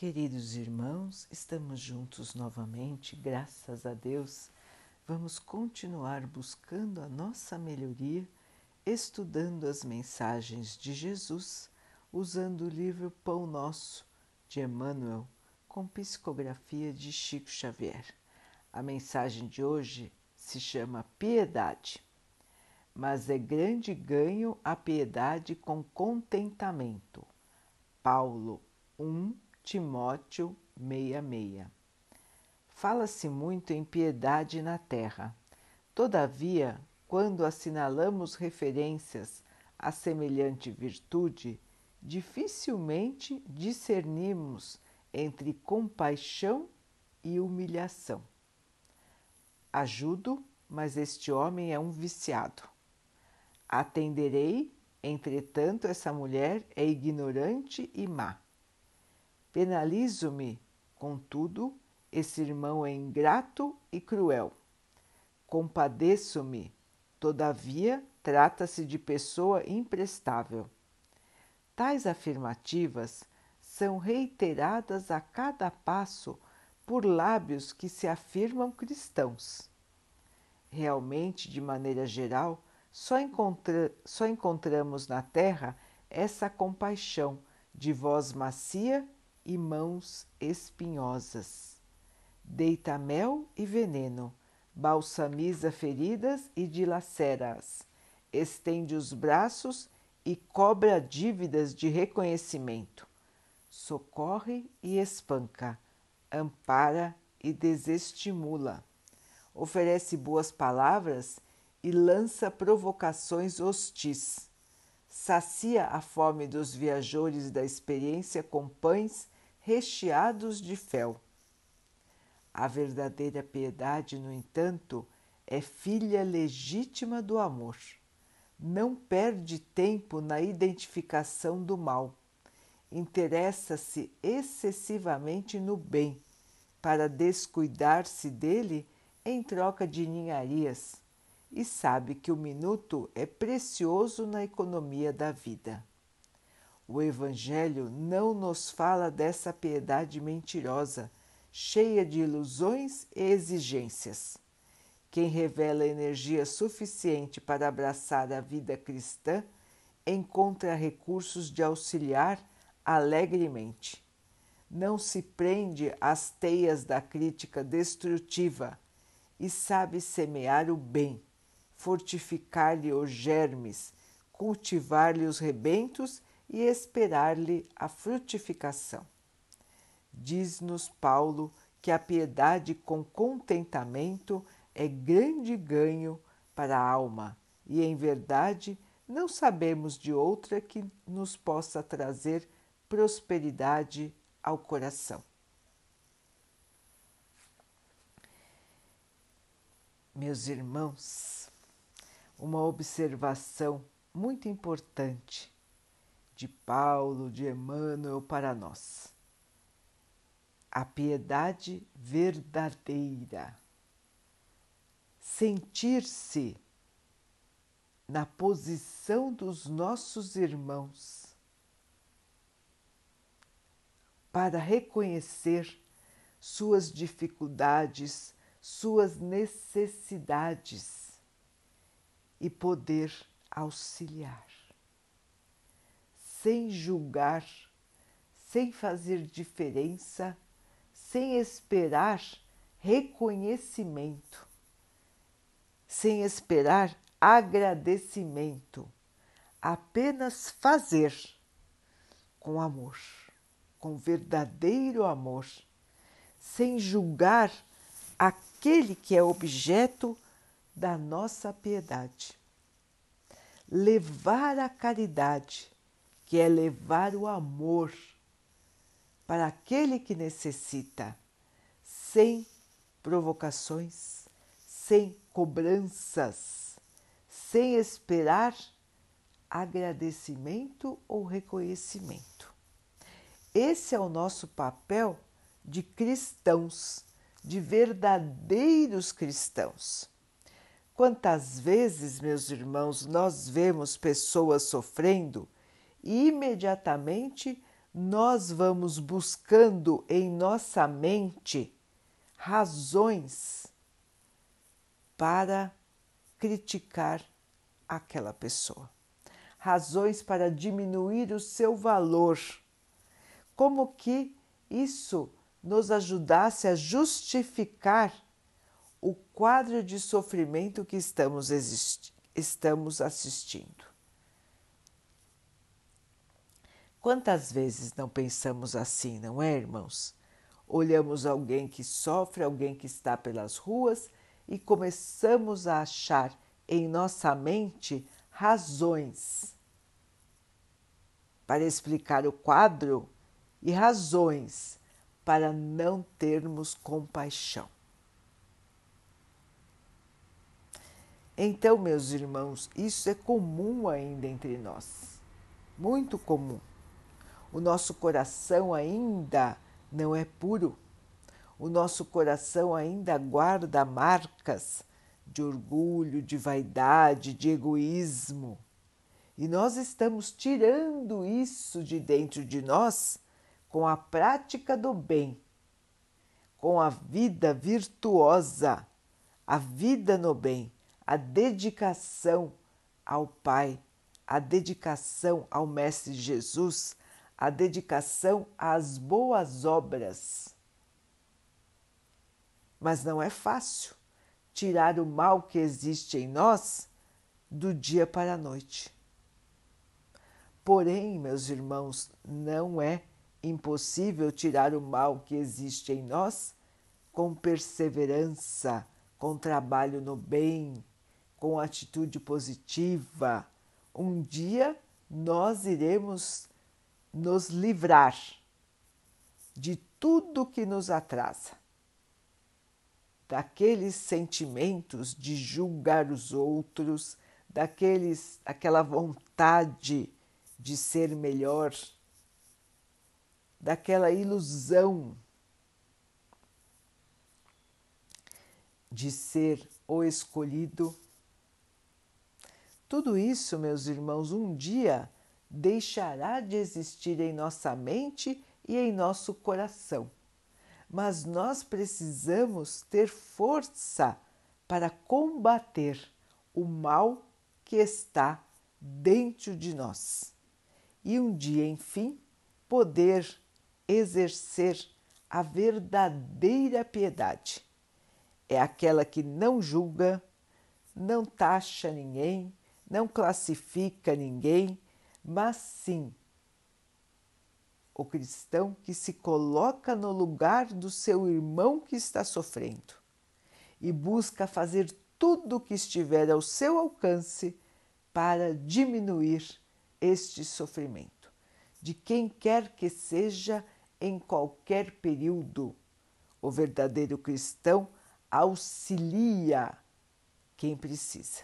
Queridos irmãos, estamos juntos novamente, graças a Deus. Vamos continuar buscando a nossa melhoria, estudando as mensagens de Jesus, usando o livro Pão Nosso de Emmanuel, com psicografia de Chico Xavier. A mensagem de hoje se chama Piedade. Mas é grande ganho a piedade com contentamento. Paulo 1 Timóteo 66. Fala-se muito em piedade na terra. Todavia, quando assinalamos referências a semelhante virtude, dificilmente discernimos entre compaixão e humilhação. Ajudo, mas este homem é um viciado. Atenderei, entretanto, essa mulher é ignorante e má. Penalizo-me, contudo, esse irmão é ingrato e cruel. Compadeço-me, todavia, trata-se de pessoa imprestável. Tais afirmativas são reiteradas a cada passo por lábios que se afirmam cristãos. Realmente, de maneira geral, só, encontra só encontramos na terra essa compaixão de voz macia e mãos espinhosas. Deita mel e veneno, balsamiza feridas e dilacera-as, estende os braços e cobra dívidas de reconhecimento, socorre e espanca, ampara e desestimula, oferece boas palavras e lança provocações hostis, sacia a fome dos viajores da experiência com pães recheados de fel. A verdadeira piedade, no entanto, é filha legítima do amor. Não perde tempo na identificação do mal. Interessa-se excessivamente no bem, para descuidar-se dele em troca de ninharias, e sabe que o minuto é precioso na economia da vida. O Evangelho não nos fala dessa piedade mentirosa, cheia de ilusões e exigências. Quem revela energia suficiente para abraçar a vida cristã encontra recursos de auxiliar alegremente. Não se prende às teias da crítica destrutiva e sabe semear o bem, fortificar-lhe os germes, cultivar-lhe os rebentos e esperar-lhe a frutificação. Diz-nos Paulo que a piedade com contentamento é grande ganho para a alma e, em verdade, não sabemos de outra que nos possa trazer prosperidade ao coração. Meus irmãos, uma observação muito importante de Paulo, de Emmanuel para nós. A piedade verdadeira. Sentir-se na posição dos nossos irmãos para reconhecer suas dificuldades, suas necessidades e poder auxiliar. Sem julgar, sem fazer diferença, sem esperar reconhecimento, sem esperar agradecimento, apenas fazer com amor, com verdadeiro amor, sem julgar aquele que é objeto da nossa piedade. Levar a caridade que é levar o amor para aquele que necessita, sem provocações, sem cobranças, sem esperar agradecimento ou reconhecimento. Esse é o nosso papel de cristãos, de verdadeiros cristãos. Quantas vezes, meus irmãos, nós vemos pessoas sofrendo e imediatamente nós vamos buscando em nossa mente razões para criticar aquela pessoa, razões para diminuir o seu valor, como que isso nos ajudasse a justificar o quadro de sofrimento que estamos, estamos assistindo. Quantas vezes não pensamos assim, não é, irmãos? Olhamos alguém que sofre, alguém que está pelas ruas e começamos a achar em nossa mente razões para explicar o quadro e razões para não termos compaixão. Então, meus irmãos, isso é comum ainda entre nós, muito comum. O nosso coração ainda não é puro, o nosso coração ainda guarda marcas de orgulho, de vaidade, de egoísmo. E nós estamos tirando isso de dentro de nós com a prática do bem, com a vida virtuosa, a vida no bem, a dedicação ao Pai, a dedicação ao Mestre Jesus, a dedicação às boas obras. Mas não é fácil tirar o mal que existe em nós do dia para a noite. Porém, meus irmãos, não é impossível tirar o mal que existe em nós com perseverança, com trabalho no bem, com atitude positiva. Um dia nós iremos nos livrar de tudo que nos atrasa, daqueles sentimentos de julgar os outros, daqueles, aquela vontade de ser melhor, daquela ilusão de ser o escolhido. Tudo isso, meus irmãos, um dia deixará de existir em nossa mente e em nosso coração. Mas nós precisamos ter força para combater o mal que está dentro de nós. E um dia, enfim, poder exercer a verdadeira piedade. É aquela que não julga, não taxa ninguém, não classifica ninguém, mas sim o cristão que se coloca no lugar do seu irmão que está sofrendo e busca fazer tudo o que estiver ao seu alcance para diminuir este sofrimento, de quem quer que seja em qualquer período. O verdadeiro cristão auxilia quem precisa,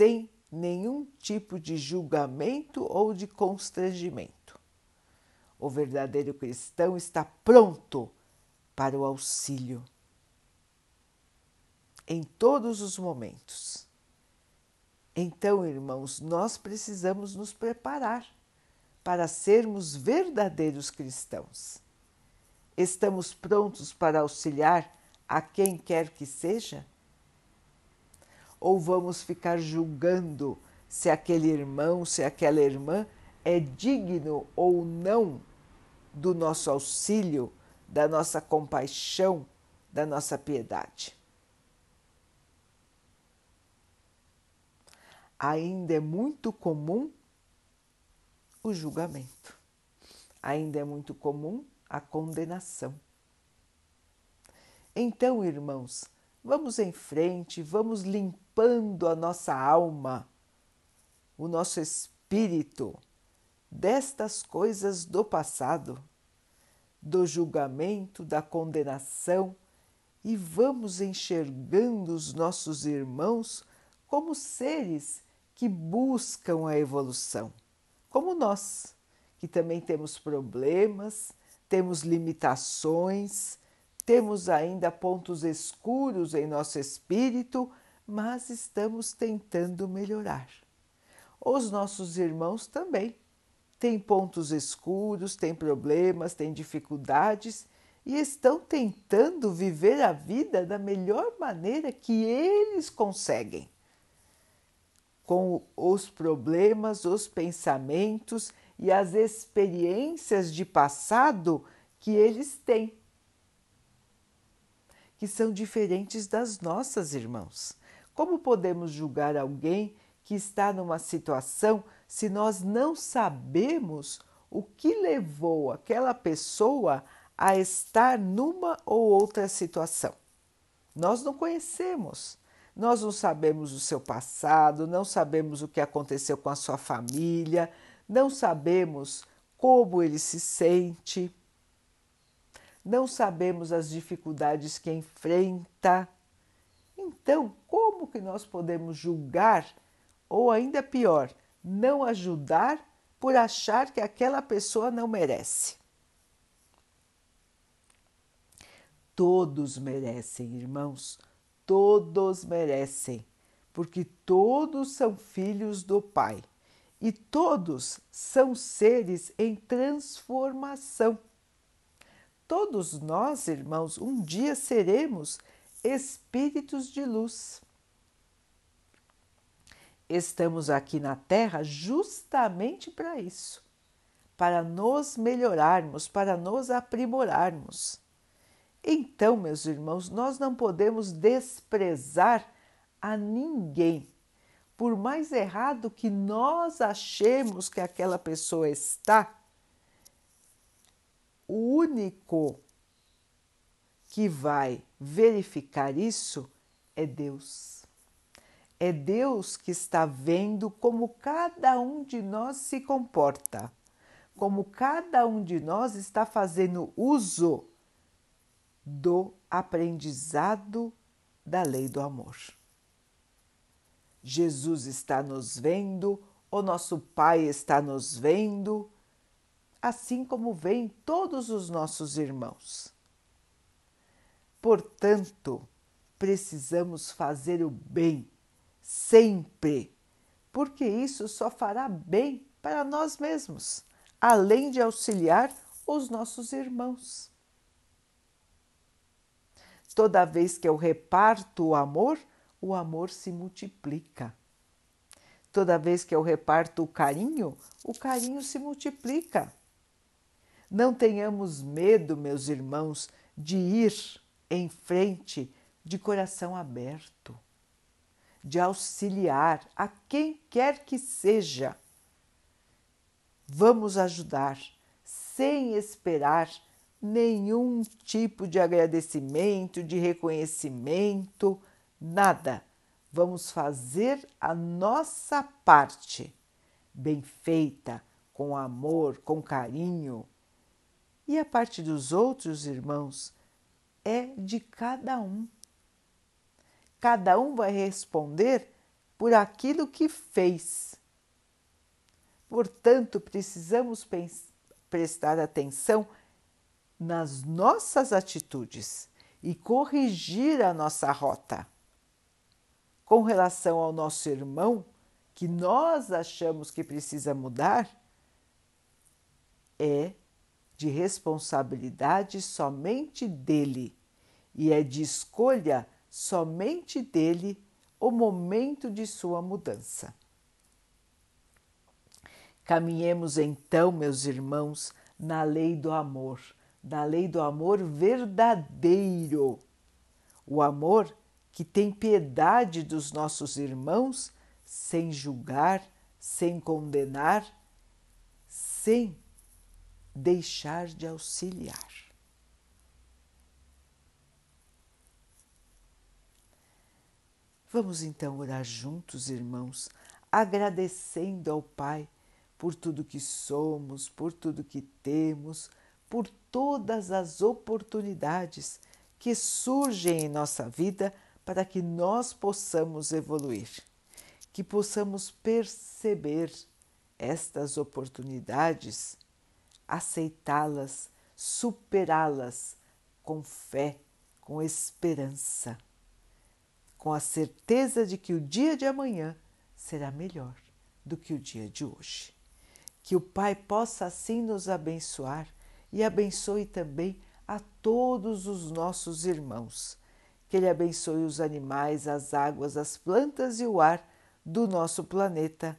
sem nenhum tipo de julgamento ou de constrangimento. O verdadeiro cristão está pronto para o auxílio em todos os momentos. Então, irmãos, nós precisamos nos preparar para sermos verdadeiros cristãos. Estamos prontos para auxiliar a quem quer que seja? Ou vamos ficar julgando se aquele irmão, se aquela irmã é digno ou não do nosso auxílio, da nossa compaixão, da nossa piedade. Ainda é muito comum o julgamento, ainda é muito comum a condenação. Então, irmãos, vamos em frente, vamos limpar limpando a nossa alma, o nosso espírito destas coisas do passado, do julgamento, da condenação e vamos enxergando os nossos irmãos como seres que buscam a evolução, como nós, que também temos problemas, temos limitações, temos ainda pontos escuros em nosso espírito mas estamos tentando melhorar. Os nossos irmãos também têm pontos escuros, têm problemas, têm dificuldades e estão tentando viver a vida da melhor maneira que eles conseguem, com os problemas, os pensamentos e as experiências de passado que eles têm, que são diferentes das nossas, irmãos. Como podemos julgar alguém que está numa situação se nós não sabemos o que levou aquela pessoa a estar numa ou outra situação? Nós não conhecemos, nós não sabemos o seu passado, não sabemos o que aconteceu com a sua família, não sabemos como ele se sente, não sabemos as dificuldades que enfrenta. Então, como que nós podemos julgar ou ainda pior, não ajudar por achar que aquela pessoa não merece? Todos merecem, irmãos, todos merecem, porque todos são filhos do Pai e todos são seres em transformação. Todos nós, irmãos, um dia seremos espíritos de luz. Estamos aqui na Terra justamente para isso, para nos melhorarmos, para nos aprimorarmos. Então, meus irmãos, nós não podemos desprezar a ninguém, por mais errado que nós achemos que aquela pessoa está o único que vai verificar isso é Deus. É Deus que está vendo como cada um de nós se comporta, como cada um de nós está fazendo uso do aprendizado da lei do amor. Jesus está nos vendo, o nosso Pai está nos vendo, assim como veem todos os nossos irmãos. Portanto, precisamos fazer o bem sempre, porque isso só fará bem para nós mesmos, além de auxiliar os nossos irmãos. Toda vez que eu reparto o amor, o amor se multiplica. Toda vez que eu reparto o carinho, o carinho se multiplica. Não tenhamos medo, meus irmãos, de ir em frente de coração aberto, de auxiliar a quem quer que seja. Vamos ajudar sem esperar nenhum tipo de agradecimento, de reconhecimento, nada. Vamos fazer a nossa parte, bem feita, com amor, com carinho, e a parte dos outros irmãos é de cada um. Cada um vai responder por aquilo que fez. Portanto, precisamos prestar atenção nas nossas atitudes e corrigir a nossa rota. Com relação ao nosso irmão, que nós achamos que precisa mudar, é de responsabilidade somente dele e é de escolha somente dele o momento de sua mudança. Caminhemos então, meus irmãos, na lei do amor, da lei do amor verdadeiro. O amor que tem piedade dos nossos irmãos sem julgar, sem condenar, sem deixar de auxiliar. Vamos então orar juntos, irmãos, agradecendo ao Pai por tudo que somos, por tudo que temos, por todas as oportunidades que surgem em nossa vida para que nós possamos evoluir, que possamos perceber estas oportunidades aceitá-las, superá-las com fé, com esperança, com a certeza de que o dia de amanhã será melhor do que o dia de hoje. Que o Pai possa assim nos abençoar e abençoe também a todos os nossos irmãos. Que Ele abençoe os animais, as águas, as plantas e o ar do nosso planeta